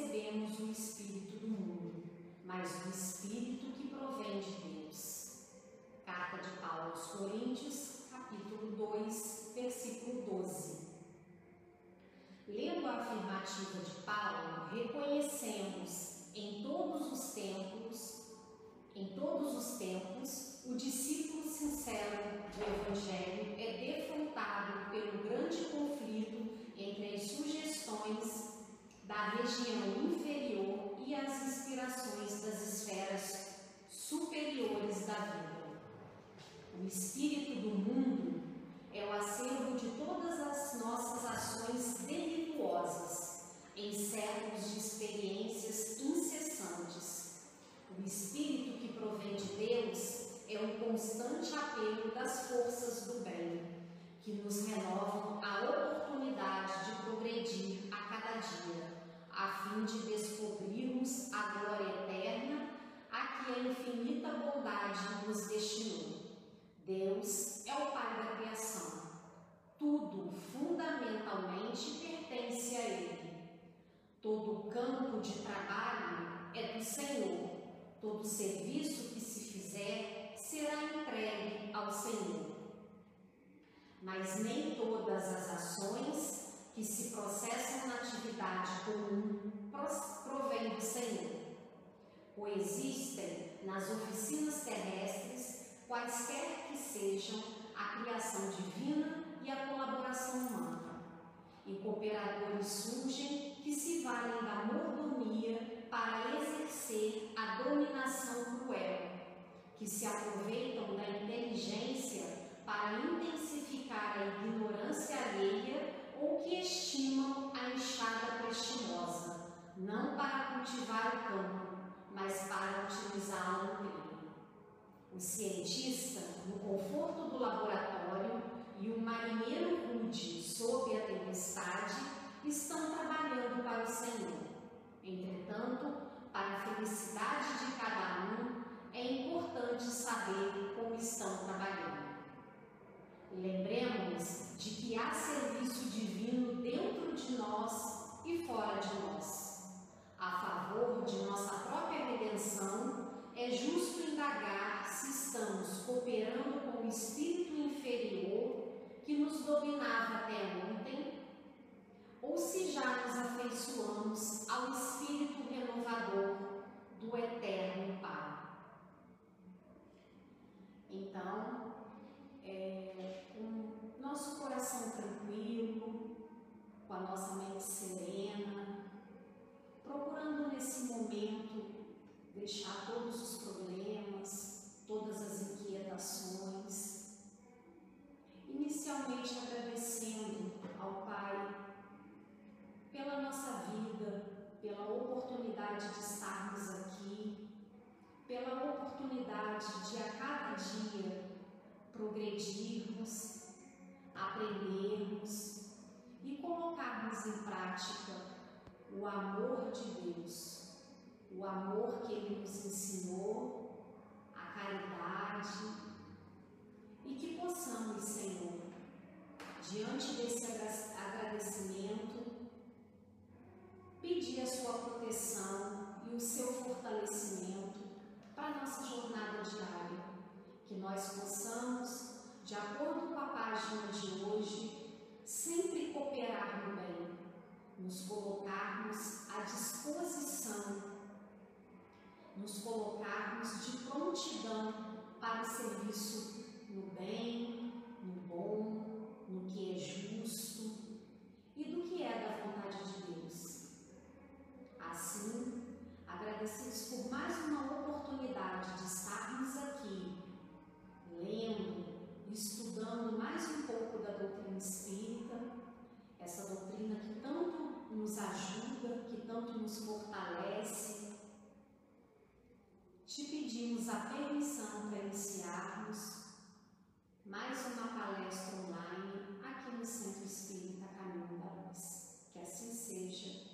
recebemos o Espírito do mundo, mas o Espírito que provém de Deus Carta de Paulo aos Coríntios, capítulo 2, versículo 12. Lendo a afirmativa de Paulo, reconhecemos em todos os tempos, em todos os tempos, o discípulo sincero do Evangelho é defrontado pelo grande conflito entre as sugestões da região inferior e as inspirações das esferas superiores da vida. O espírito do mundo é o acervo de todas as nossas ações delituosas em séculos de experiências incessantes. O espírito que provém de Deus é um constante apelo das forças do bem, que nos renovam a oportunidade de progredir a cada dia, a fim de descobrirmos a glória eterna a que a infinita bondade nos destinou. Deus é o Pai da criação. Tudo fundamentalmente pertence a Ele. Todo campo de trabalho é do Senhor. Todo serviço que se fizer será entregue ao Senhor. Mas nem todas as ações que se processam na atividade comum provêm do Senhor. Coexistem nas oficinas terrestres quaisquer que sejam a criação divina e a colaboração humana. E cooperadores surgem que se valem da mordomia para exercer a dominação cruel, que se aproveitam da inteligência para intensificar a ignorância alheia ou que estimam a enxada prestimosa, não para cultivar o campo, mas para utilizá-la no trigo. O cientista, no conforto do laboratório, e o marinheiro rude sob a tempestade estão trabalhando para o Senhor. Entretanto, para a felicidade de cada um, é importante saber como estão trabalhando. Lembremos de que há serviço divino dentro de nós e fora de nós. A favor de nossa própria redenção, é justo indagar se estamos cooperando com o espírito inferior que nos dominava até ontem, ou se já nos afeiçoamos ao espírito renovador do eterno Pai. Então, é, com nosso coração tranquilo, com a nossa mente serena, procurando nesse momento deixar todos os problemas, todas as inquietações. Inicialmente agradecendo ao Pai pela nossa vida, pela oportunidade de estarmos aqui, pela oportunidade de a cada dia progredirmos, aprendermos e colocarmos em prática o amor de Deus o amor que Ele nos ensinou, a caridade, e que possamos, Senhor, diante desse agradecimento, pedir a Sua proteção e o seu fortalecimento para a nossa jornada diária, que nós possamos, de acordo com a página de hoje, sempre cooperar no bem, nos colocarmos à disposição nos colocarmos de prontidão para o serviço no bem, no bom, no que é justo e do que é da vontade de Deus. Assim, agradecidos por mais uma oportunidade de estarmos aqui, lendo, estudando mais um pouco da doutrina espírita, essa doutrina que tanto nos ajuda, que tanto nos fortalece te pedimos a permissão para iniciarmos mais uma palestra online aqui no Centro Espírita Caminho da Luz. Que assim seja,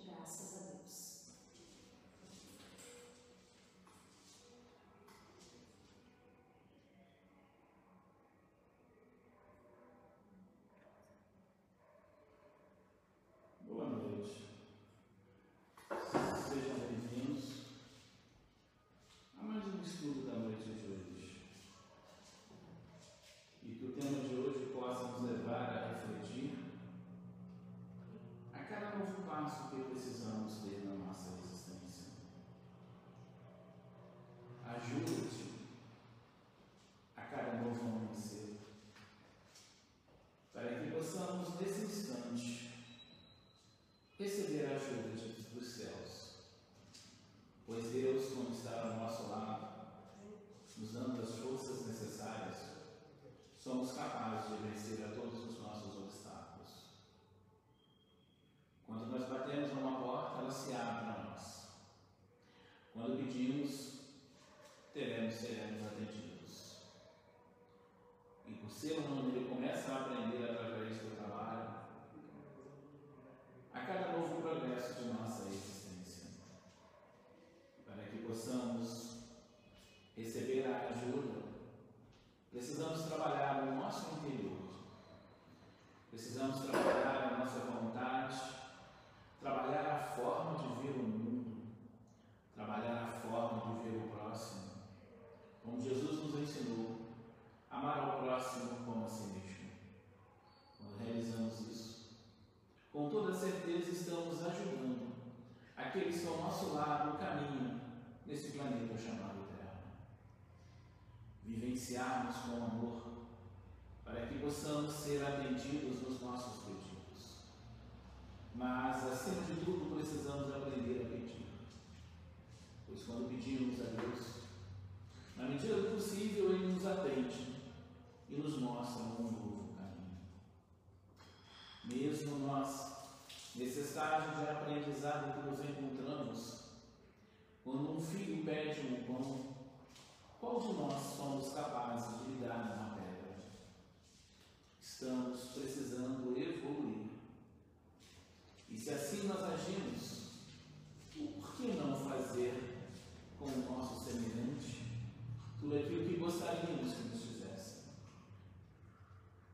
possamos ser atendidos nos nossos pedidos. Mas, acima de tudo, precisamos aprender a pedir. Pois quando pedimos a Deus, na medida do possível, Ele nos atende e nos mostra um novo caminho. Mesmo nós, nesse estágio de aprendizado que nos encontramos, quando um filho pede um pão, qual de nós somos capazes de lhe dar uma? Estamos precisando evoluir. E se assim nós agimos, por que não fazer com o nosso semelhante tudo aquilo que gostaríamos que nos fizesse?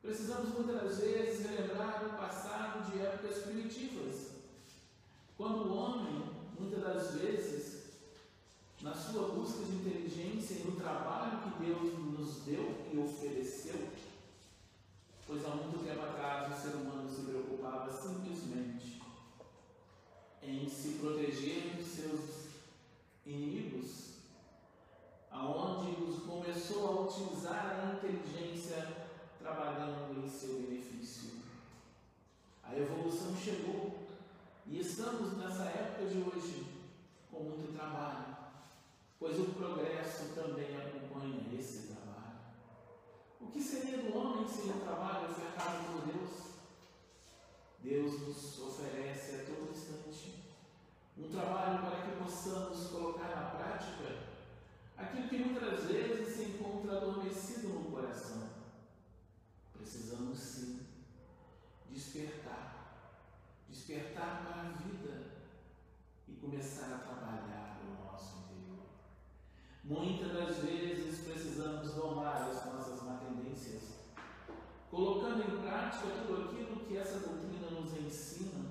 Precisamos muitas vezes relembrar o passado de épocas primitivas, quando o homem, muitas das vezes, na sua busca de inteligência e no trabalho que Deus nos deu e ofereceu, pois há muito tempo atrás o ser humano se preocupava simplesmente em se proteger dos seus inimigos, aonde os começou a utilizar a inteligência trabalhando em seu benefício. A evolução chegou e estamos nessa época de hoje com muito trabalho, pois o progresso também acompanha esse trabalho. O que seria do homem sem o trabalho ofertado por Deus? Deus nos oferece a todo instante um trabalho para que possamos colocar na prática aquilo que muitas vezes se encontra adormecido no coração. Precisamos sim despertar, despertar para a vida e começar a trabalhar o nosso interior. Muitas das vezes precisamos domar as nossas má tendências, colocando em prática tudo aquilo que essa doutrina nos ensina,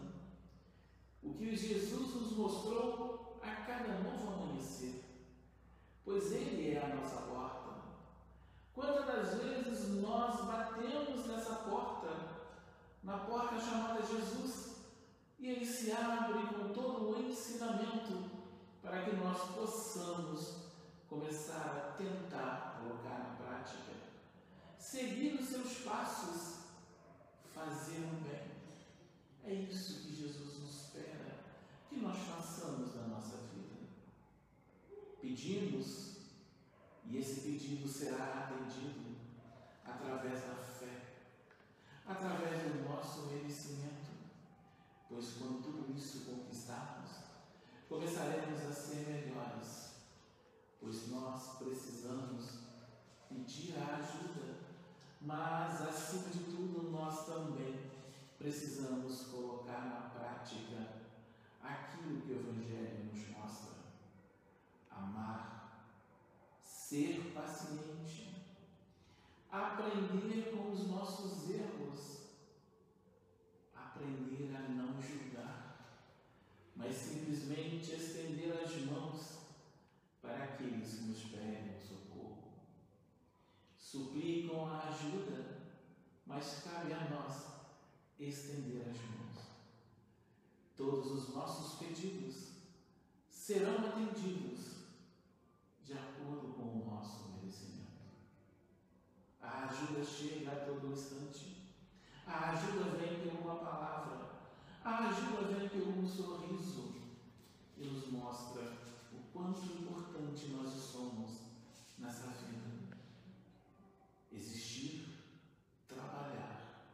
o que Jesus nos mostrou a cada novo amanhecer, pois Ele é a nossa porta. Quantas das vezes nós batemos nessa porta, na porta chamada Jesus, e Ele se abre com todo o ensinamento para que nós possamos começar a tentar colocar na prática, seguir os seus passos, fazer o bem. É isso que Jesus nos espera que nós façamos na nossa vida. Pedimos e esse pedido será atendido através da fé, através do nosso merecimento, pois quando tudo isso conquistarmos, começaremos a ser melhores pois nós precisamos pedir a ajuda, mas acima de tudo nós também precisamos colocar na prática aquilo que o Evangelho nos mostra: amar, ser paciente, aprender com os nossos erros, aprender a não julgar, mas simplesmente estender as mãos aqueles que nos pedem socorro. Suplicam a ajuda, mas cabe a nós estender as mãos. Todos os nossos pedidos serão atendidos de acordo com o nosso merecimento. A ajuda chega a todo instante. A ajuda vem por uma palavra. A ajuda vem por um sorriso e nos mostra o quanto importante nós somos nessa vida. Existir, trabalhar.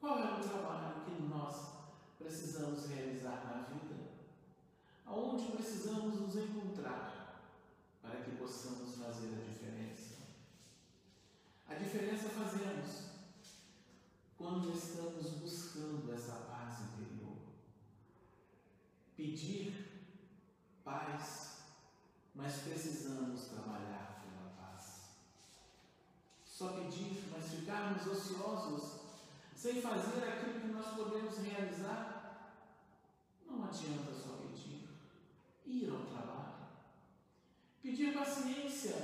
Qual é o trabalho que nós precisamos realizar na vida? Aonde precisamos nos encontrar para que possamos fazer a diferença? A diferença fazemos quando estamos buscando essa paz interior. Pedir paz, mas precisamos trabalhar pela paz. Só pedir, mas ficarmos ociosos, sem fazer aquilo que nós podemos realizar, não adianta só pedir. Ir ao trabalho. Pedir paciência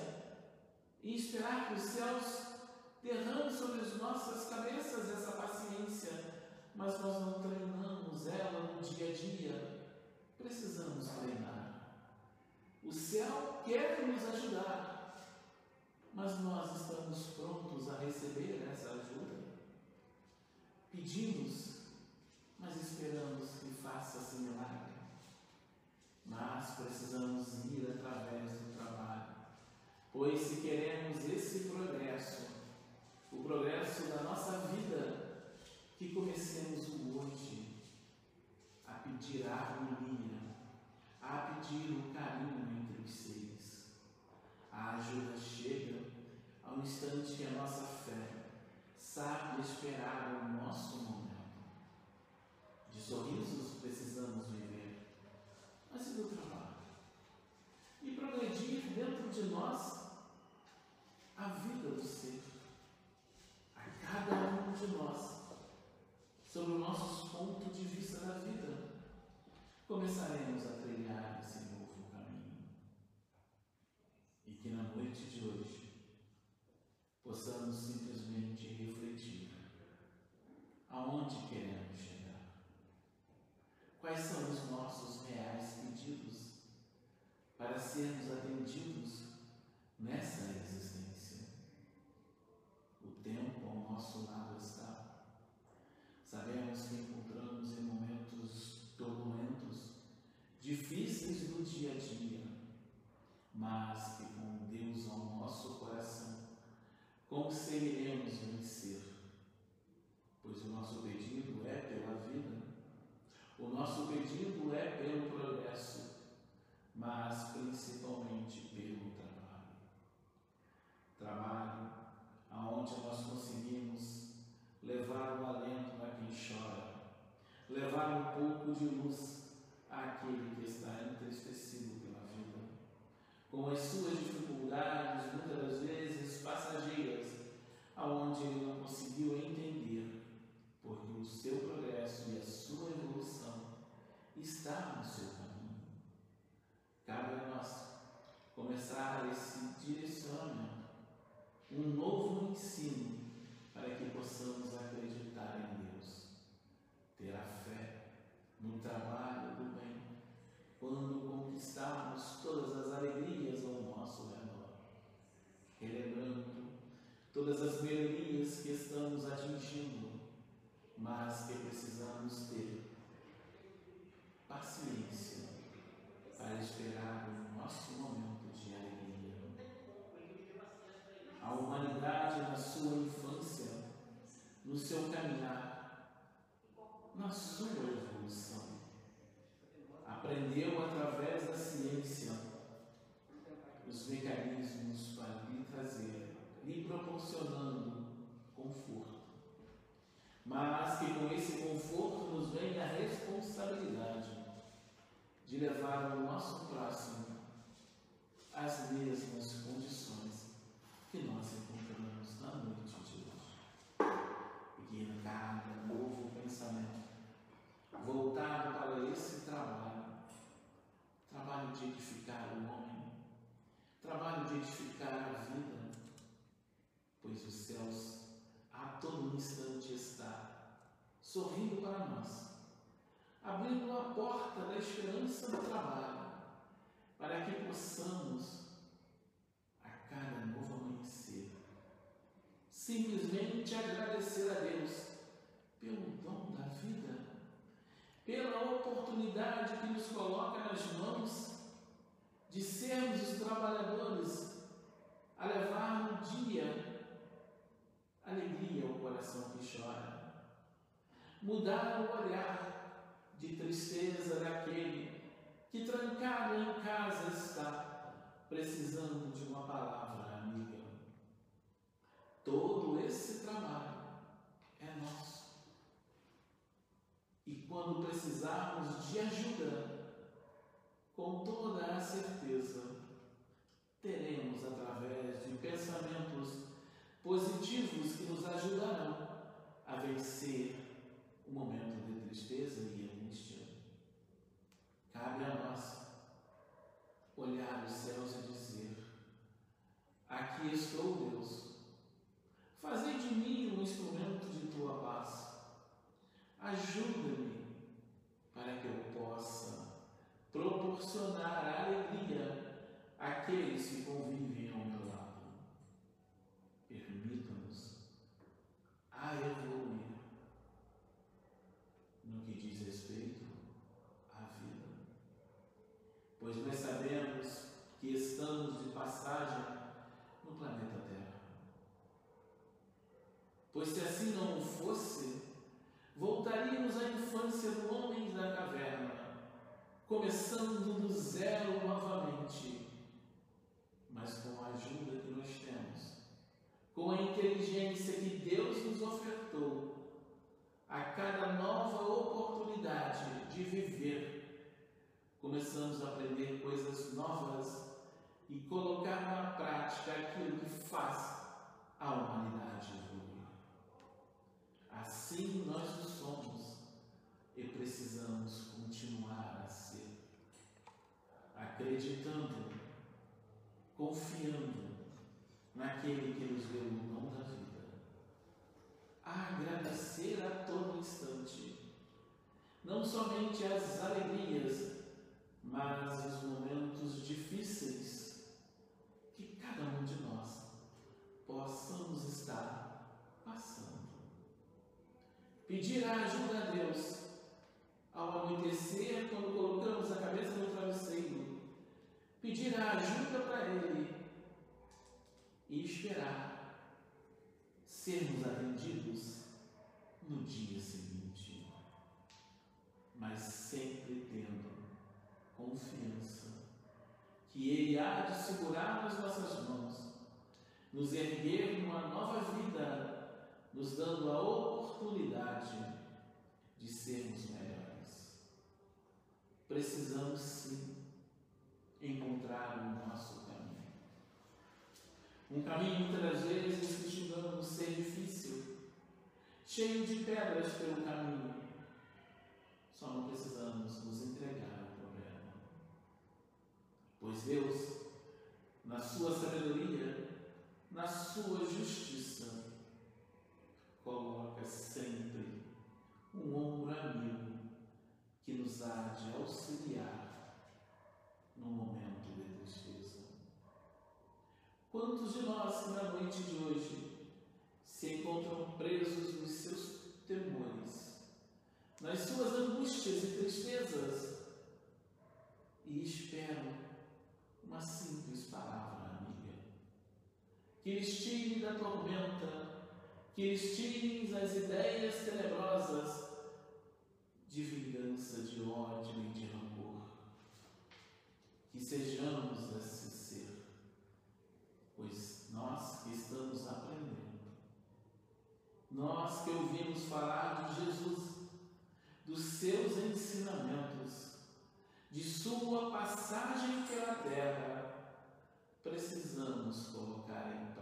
e esperar que os céus derramem sobre as nossas cabeças essa paciência, mas nós não treinamos ela no dia a dia. Precisamos treinar. O céu quer nos ajudar, mas nós estamos prontos a receber essa ajuda. Pedimos, mas esperamos que faça-se milagre. Mas precisamos ir através do trabalho, pois se queremos esse progresso, o progresso da nossa vida, que comecemos hoje a pedir a harmonia, a pedir o carinho entre os seres. A ajuda chega ao instante que a nossa fé sabe esperar o nosso momento. De sorrisos precisamos viver, mas e do trabalho? E progredir dentro de nós a vida do ser. A cada um de nós, sobre os nossos pontos de vista da vida, começaremos a trilhar esse novo caminho. E que na noite de hoje possamos simplesmente refletir aonde queremos chegar. Quais são os nossos reais pedidos para sermos atendidos nessa existência? O tempo ao nosso lado está. Sabemos que encontramos em momentos turbulentos, difíceis do dia a dia, mas que com Deus ao nosso coração conseguiremos vencer. Pois o nosso pedido é pela vida, o nosso pedido é pelo progresso, mas principalmente pelo trabalho. Trabalho aonde nós conseguimos levar o alento a quem chora, levar um pouco de luz àquele que está entristecido pela vida, com as suas dificuldades, muitas das vezes passageiras, aonde ele não conseguiu entender, porque o seu progresso e a sua evolução está no seu. Cabe a nós começar esse direcionamento, um novo ensino para que possamos acreditar em Deus, ter a fé no trabalho do bem, quando conquistarmos todas as alegrias ao nosso redor, relembrando todas as melhorias que estamos atingindo, mas que precisamos ter paciência para esperar o nosso momento de alegria. A humanidade na sua infância, no seu caminhar, na sua evolução, aprendeu através da ciência os mecanismos para lhe trazer, lhe proporcionando conforto. Mas que com esse conforto nos vem a responsabilidade de levar o nosso próximo às mesmas condições que nós encontramos na noite de hoje. E que cada novo pensamento voltado para esse trabalho, trabalho de edificar o homem, trabalho de edificar a vida, pois os céus a todo instante está sorrindo para nós abrindo a porta da esperança do trabalho, para que possamos, a cada novo amanhecer, simplesmente agradecer a Deus pelo dom da vida, pela oportunidade que nos coloca nas mãos de sermos os trabalhadores a levar no dia alegria ao coração que chora, mudar o olhar de tristeza daquele que trancado em casa está, precisando de uma palavra amiga. Todo esse trabalho é nosso. E quando precisarmos de ajuda, com toda a certeza, teremos através de pensamentos positivos que nos ajudarão a vencer o momento de tristeza e Cabe a nós olhar os céus e dizer: Aqui estou, Deus. Fazei de mim um instrumento de tua paz. Ajuda-me para que eu possa proporcionar alegria àqueles que convivem ao meu lado. Permita-nos a evoluir no que diz respeito pois nós sabemos que estamos de passagem no planeta Terra. Pois se assim não fosse, voltaríamos à infância do homem da caverna, começando do zero novamente, mas com a ajuda que nós temos, com a inteligência que Deus nos ofertou, a cada nova oportunidade de viver começamos a aprender coisas novas e colocar na prática aquilo que faz a humanidade evoluir. Assim nós o somos e precisamos continuar a ser, acreditando, confiando naquele que nos deu o dom da vida, agradecer a todo instante, não somente as alegrias mas os momentos difíceis cada um de nós possamos estar passando. Pedir a ajuda a Deus ao anoitecer, quando colocamos a cabeça no travesseiro, pedir a ajuda para Ele e esperar sermos atendidos no dia seguinte, mas sempre tendo confiança que Ele há de segurar nas nossas mãos, nos erguer numa nova vida, nos dando a oportunidade de sermos melhores. Precisamos sim encontrar o nosso caminho. Um caminho muitas vezes que julgamos ser difícil, cheio de pedras pelo caminho. Só não precisamos nos entregar Pois Deus, na sua sabedoria, na sua justiça, coloca sempre um ombro amigo que nos há de auxiliar no momento de tristeza. Quantos de nós na noite de hoje se encontram presos nos seus temores, nas suas angústias e tristezas e esperam uma simples palavra que eles tirem da tormenta, que eles tirem as ideias tenebrosas de vingança, de ódio e de rancor. Que sejamos esse ser, pois nós que estamos aprendendo, nós que ouvimos falar de Jesus, dos seus ensinamentos, de sua passagem pela terra, precisamos colocar em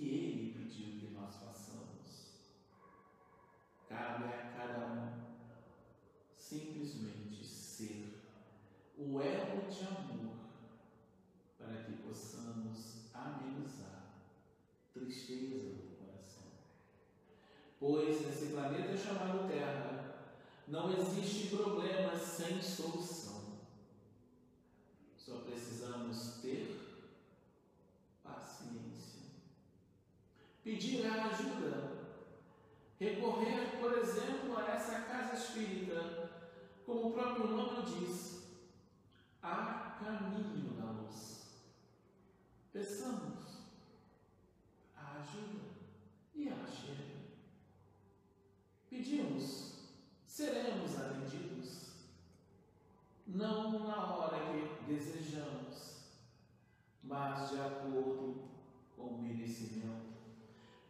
que ele pediu que nós façamos. Cabe a cada um simplesmente ser o elo de amor para que possamos amenizar tristeza do coração. Pois nesse planeta chamado Terra não existe problema sem solução. Só precisamos ter paciência. Pedir a ajuda. Recorrer, por exemplo, a essa casa espírita, como o próprio nome diz, há caminho da luz. Peçamos a ajuda e ela chega. Pedimos, seremos atendidos, não na hora que desejamos, mas de acordo com o merecimento,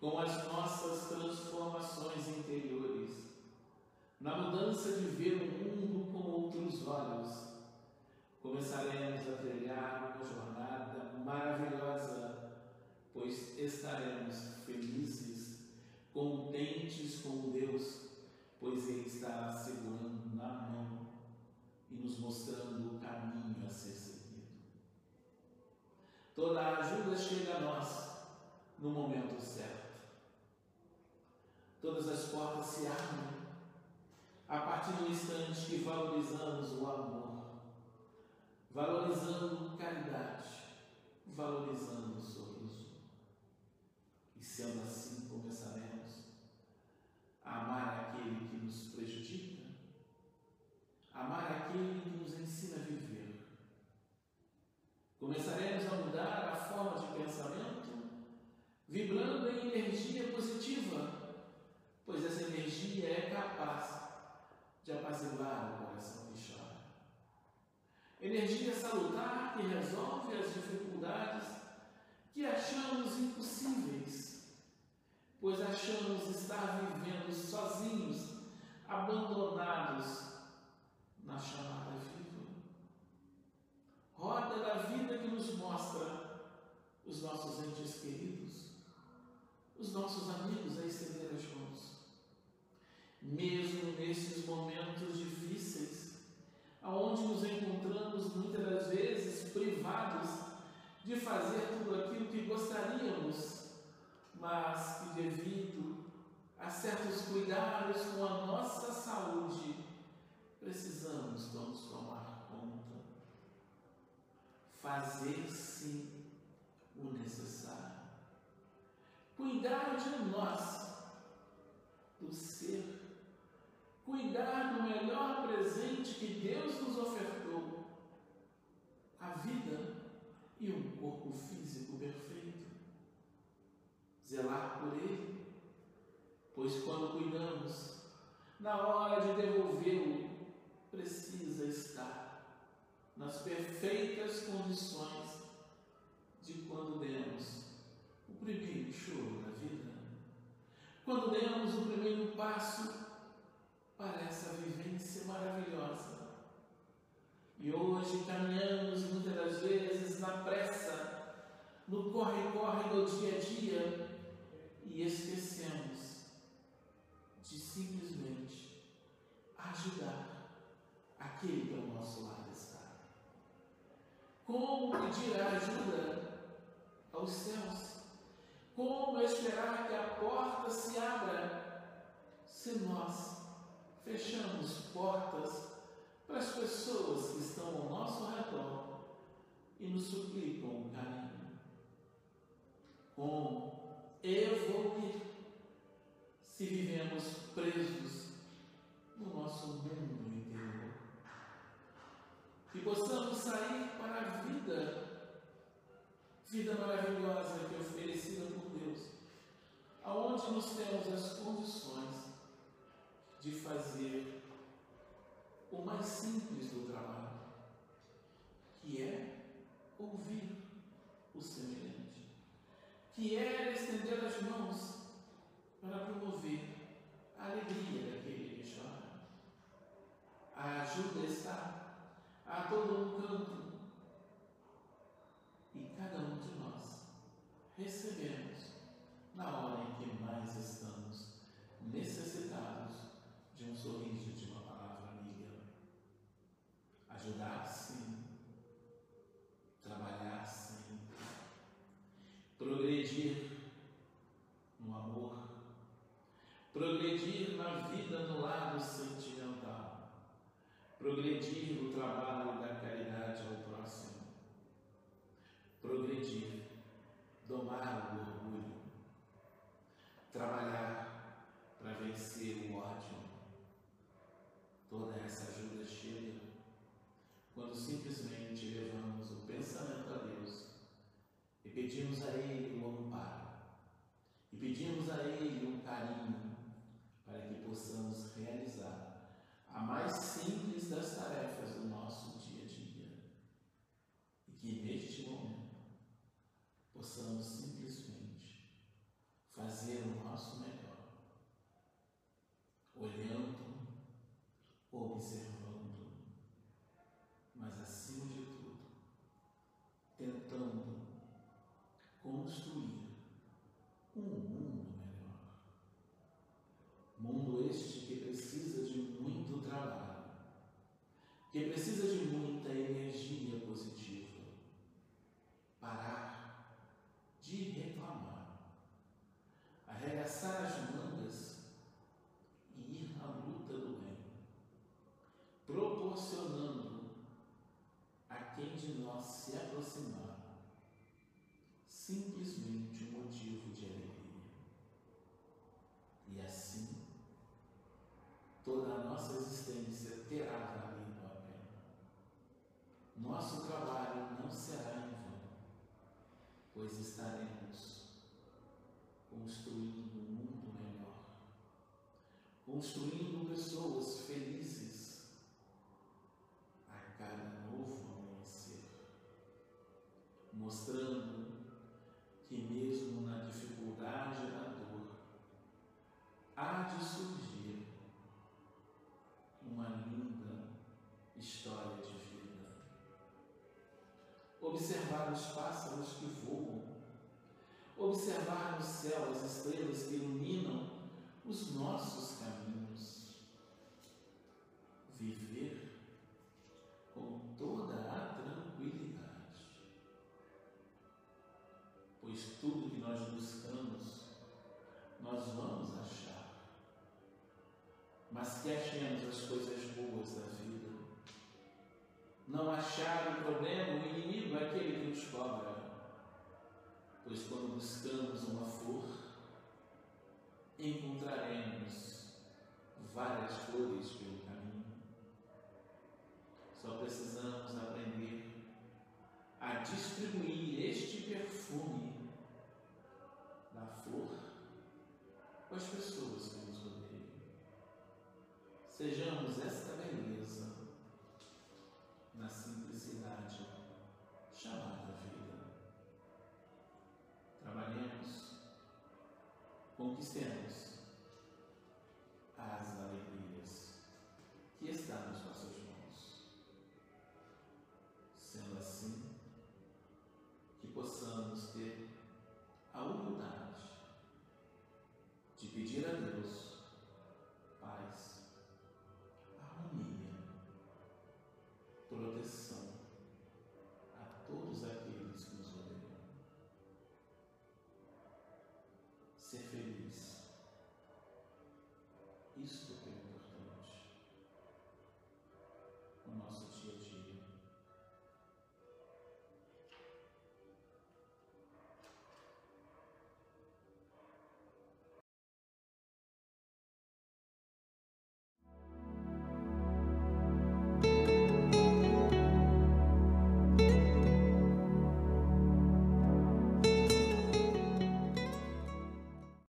com as nossas transformações interiores, na mudança de ver o mundo com outros olhos começaremos a trilhar uma jornada maravilhosa, pois estaremos felizes, contentes com Deus, pois Ele estará segurando na mão e nos mostrando o caminho a ser seguido. Toda a ajuda chega a nós no momento certo. Todas as portas se abrem a partir do instante que valorizamos o amor valorizando caridade, valorizando o sorriso. E sendo assim, começaremos a amar aquele que nos prejudica, amar aquele que nos ensina a viver. Começaremos a mudar a forma de pensamento, vibrando em energia positiva, pois essa energia é capaz de apaziguar o coração energia salutar que resolve as dificuldades que achamos impossíveis, pois achamos estar vivendo sozinhos, abandonados na chamada viva. Roda da vida que nos mostra os nossos entes queridos, os nossos amigos a estender as mãos. Mesmo nesses momentos difíceis, aonde nos encontramos muitas das vezes privados de fazer tudo aquilo que gostaríamos, mas que devido a certos cuidados com a nossa saúde, precisamos vamos tomar conta. Fazer sim o necessário. Cuidar de nós, do ser cuidar do melhor presente que Deus nos ofertou, a vida e um corpo físico perfeito. Zelar por ele, pois quando cuidamos, na hora de devolvê-lo, precisa estar nas perfeitas condições de quando demos o primeiro choro da vida, quando demos o primeiro passo para essa vivência maravilhosa. E hoje caminhamos muitas das vezes na pressa, no corre-corre do dia a dia e esquecemos de simplesmente ajudar aquele que ao nosso lado está. Como pedir ajuda aos céus? Como esperar que a porta se abra se nós fechamos portas para as pessoas que estão ao nosso redor e nos suplicam um carinho. Como evoluir se vivemos presos no nosso mundo interior? Que possamos sair para a vida, vida maravilhosa que é oferecida por Deus, aonde nós temos as condições de fazer o mais simples do trabalho, que é ouvir o semelhante, que é estender as mãos para promover a alegria daquele que chora. A ajuda está a todo um canto Simplesmente um motivo de alegria. E assim, toda a nossa existência terá valido a pena. Nosso trabalho não será em vão, pois estaremos construindo um mundo melhor, construindo pessoas felizes mostrando que mesmo na dificuldade e na dor, há de surgir uma linda história de vida. Observar os pássaros que voam, observar no céu as estrelas que iluminam os nossos caminhos mas que achemos as coisas boas da vida. Não achar o problema, o inimigo é aquele que nos cobra. Pois quando buscamos uma flor, encontraremos He's there.